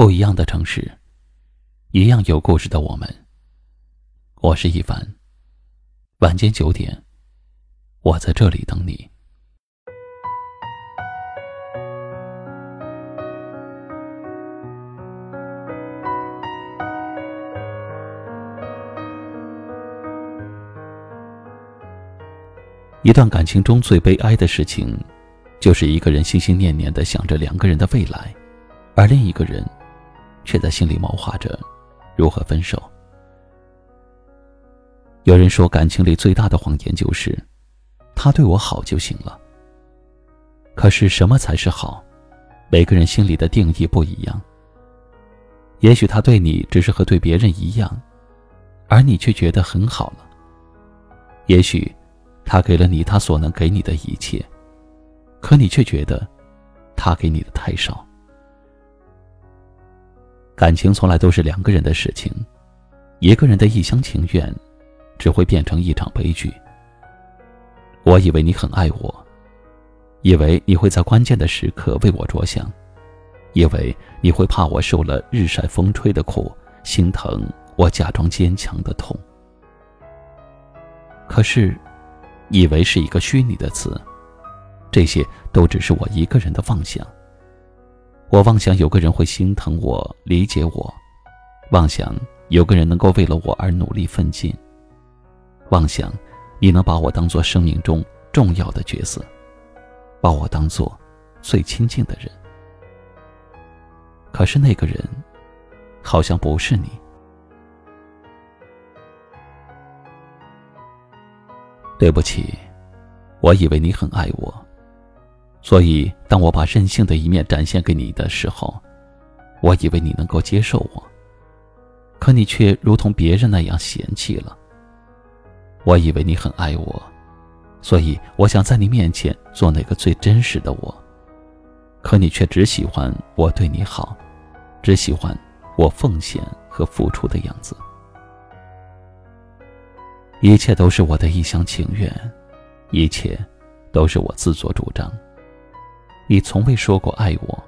不一样的城市，一样有故事的我们。我是一凡。晚间九点，我在这里等你。一段感情中最悲哀的事情，就是一个人心心念念的想着两个人的未来，而另一个人，却在心里谋划着如何分手。有人说，感情里最大的谎言就是，他对我好就行了。可是什么才是好？每个人心里的定义不一样。也许他对你只是和对别人一样，而你却觉得很好了。也许。他给了你他所能给你的一切，可你却觉得，他给你的太少。感情从来都是两个人的事情，一个人的一厢情愿，只会变成一场悲剧。我以为你很爱我，以为你会在关键的时刻为我着想，以为你会怕我受了日晒风吹的苦，心疼我假装坚强的痛。可是。以为是一个虚拟的词，这些都只是我一个人的妄想。我妄想有个人会心疼我、理解我，妄想有个人能够为了我而努力奋进，妄想你能把我当做生命中重要的角色，把我当做最亲近的人。可是那个人，好像不是你。对不起，我以为你很爱我，所以当我把任性的一面展现给你的时候，我以为你能够接受我。可你却如同别人那样嫌弃了。我以为你很爱我，所以我想在你面前做那个最真实的我。可你却只喜欢我对你好，只喜欢我奉献和付出的样子。一切都是我的一厢情愿，一切都是我自作主张。你从未说过爱我，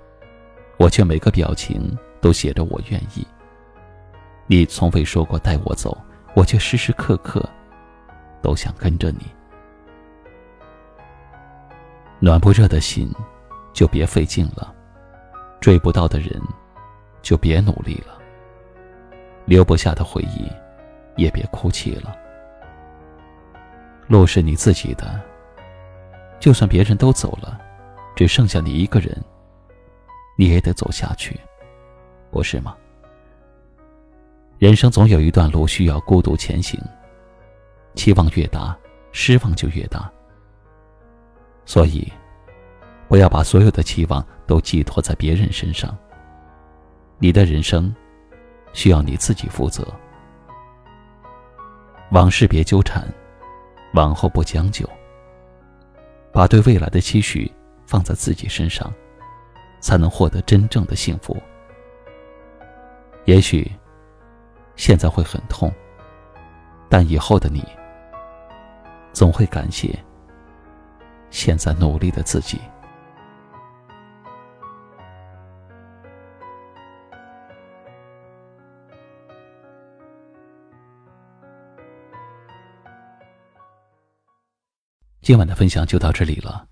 我却每个表情都写着我愿意。你从未说过带我走，我却时时刻刻都想跟着你。暖不热的心，就别费劲了；追不到的人，就别努力了；留不下的回忆，也别哭泣了。路是你自己的，就算别人都走了，只剩下你一个人，你也得走下去，不是吗？人生总有一段路需要孤独前行，期望越大，失望就越大。所以，不要把所有的期望都寄托在别人身上。你的人生，需要你自己负责。往事别纠缠。往后不将就，把对未来的期许放在自己身上，才能获得真正的幸福。也许现在会很痛，但以后的你总会感谢现在努力的自己。今晚的分享就到这里了。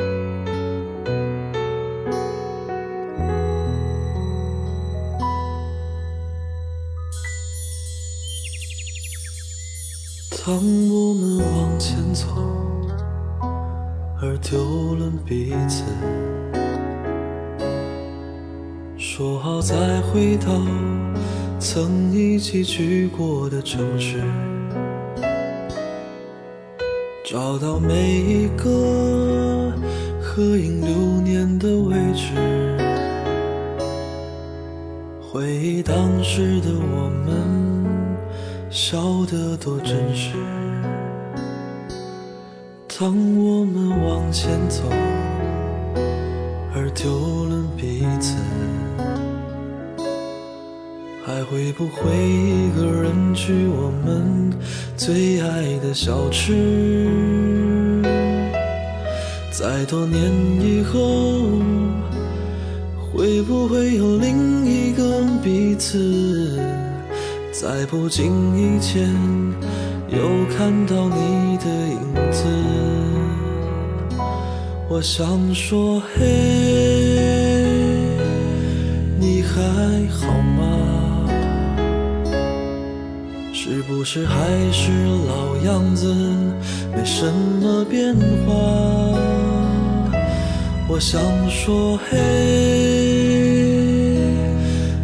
当我们往前走，而丢了彼此，说好再回到曾一起去过的城市，找到每一个合影留念的位置，回忆当时的我们。笑得多真实。当我们往前走，而丢了彼此，还会不会一个人去我们最爱的小吃？在多年以后，会不会有另一个彼此？在不经意间，又看到你的影子。我想说，嘿，你还好吗？是不是还是老样子，没什么变化？我想说，嘿，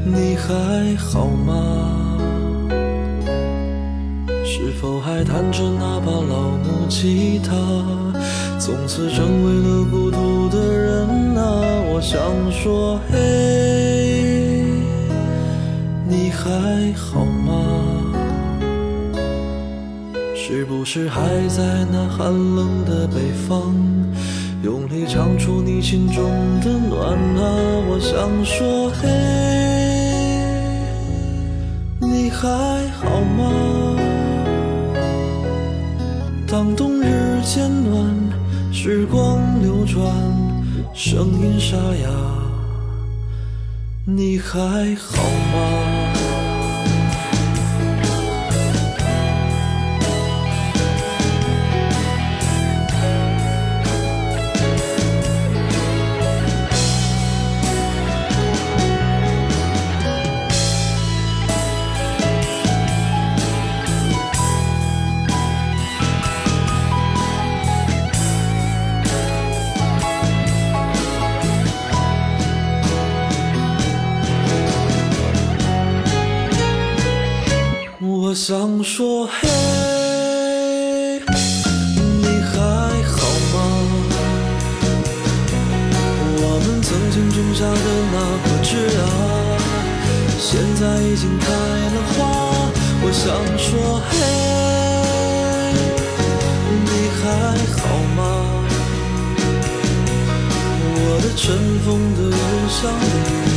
你还好吗？否还弹着那把老木吉他？从此成为了孤独的人啊！我想说，嘿，你还好吗？是不是还在那寒冷的北方，用力唱出你心中的暖啊？我想说，嘿，你还好吗？当冬日渐暖，时光流转，声音沙哑，你还好吗？想说，嘿，你还好吗？我们曾经种下的那棵枝啊，现在已经开了花。我想说，嘿，你还好吗？我的尘封的邮箱里，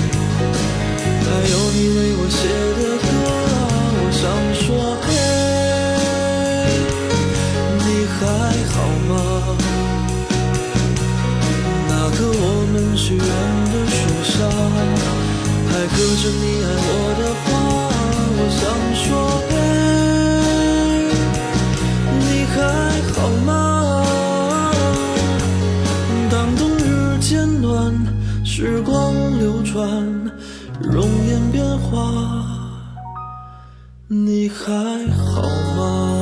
我的话。我想说，嘿，你还好吗？当冬日渐暖，时光流转，容颜变化。你还好吗？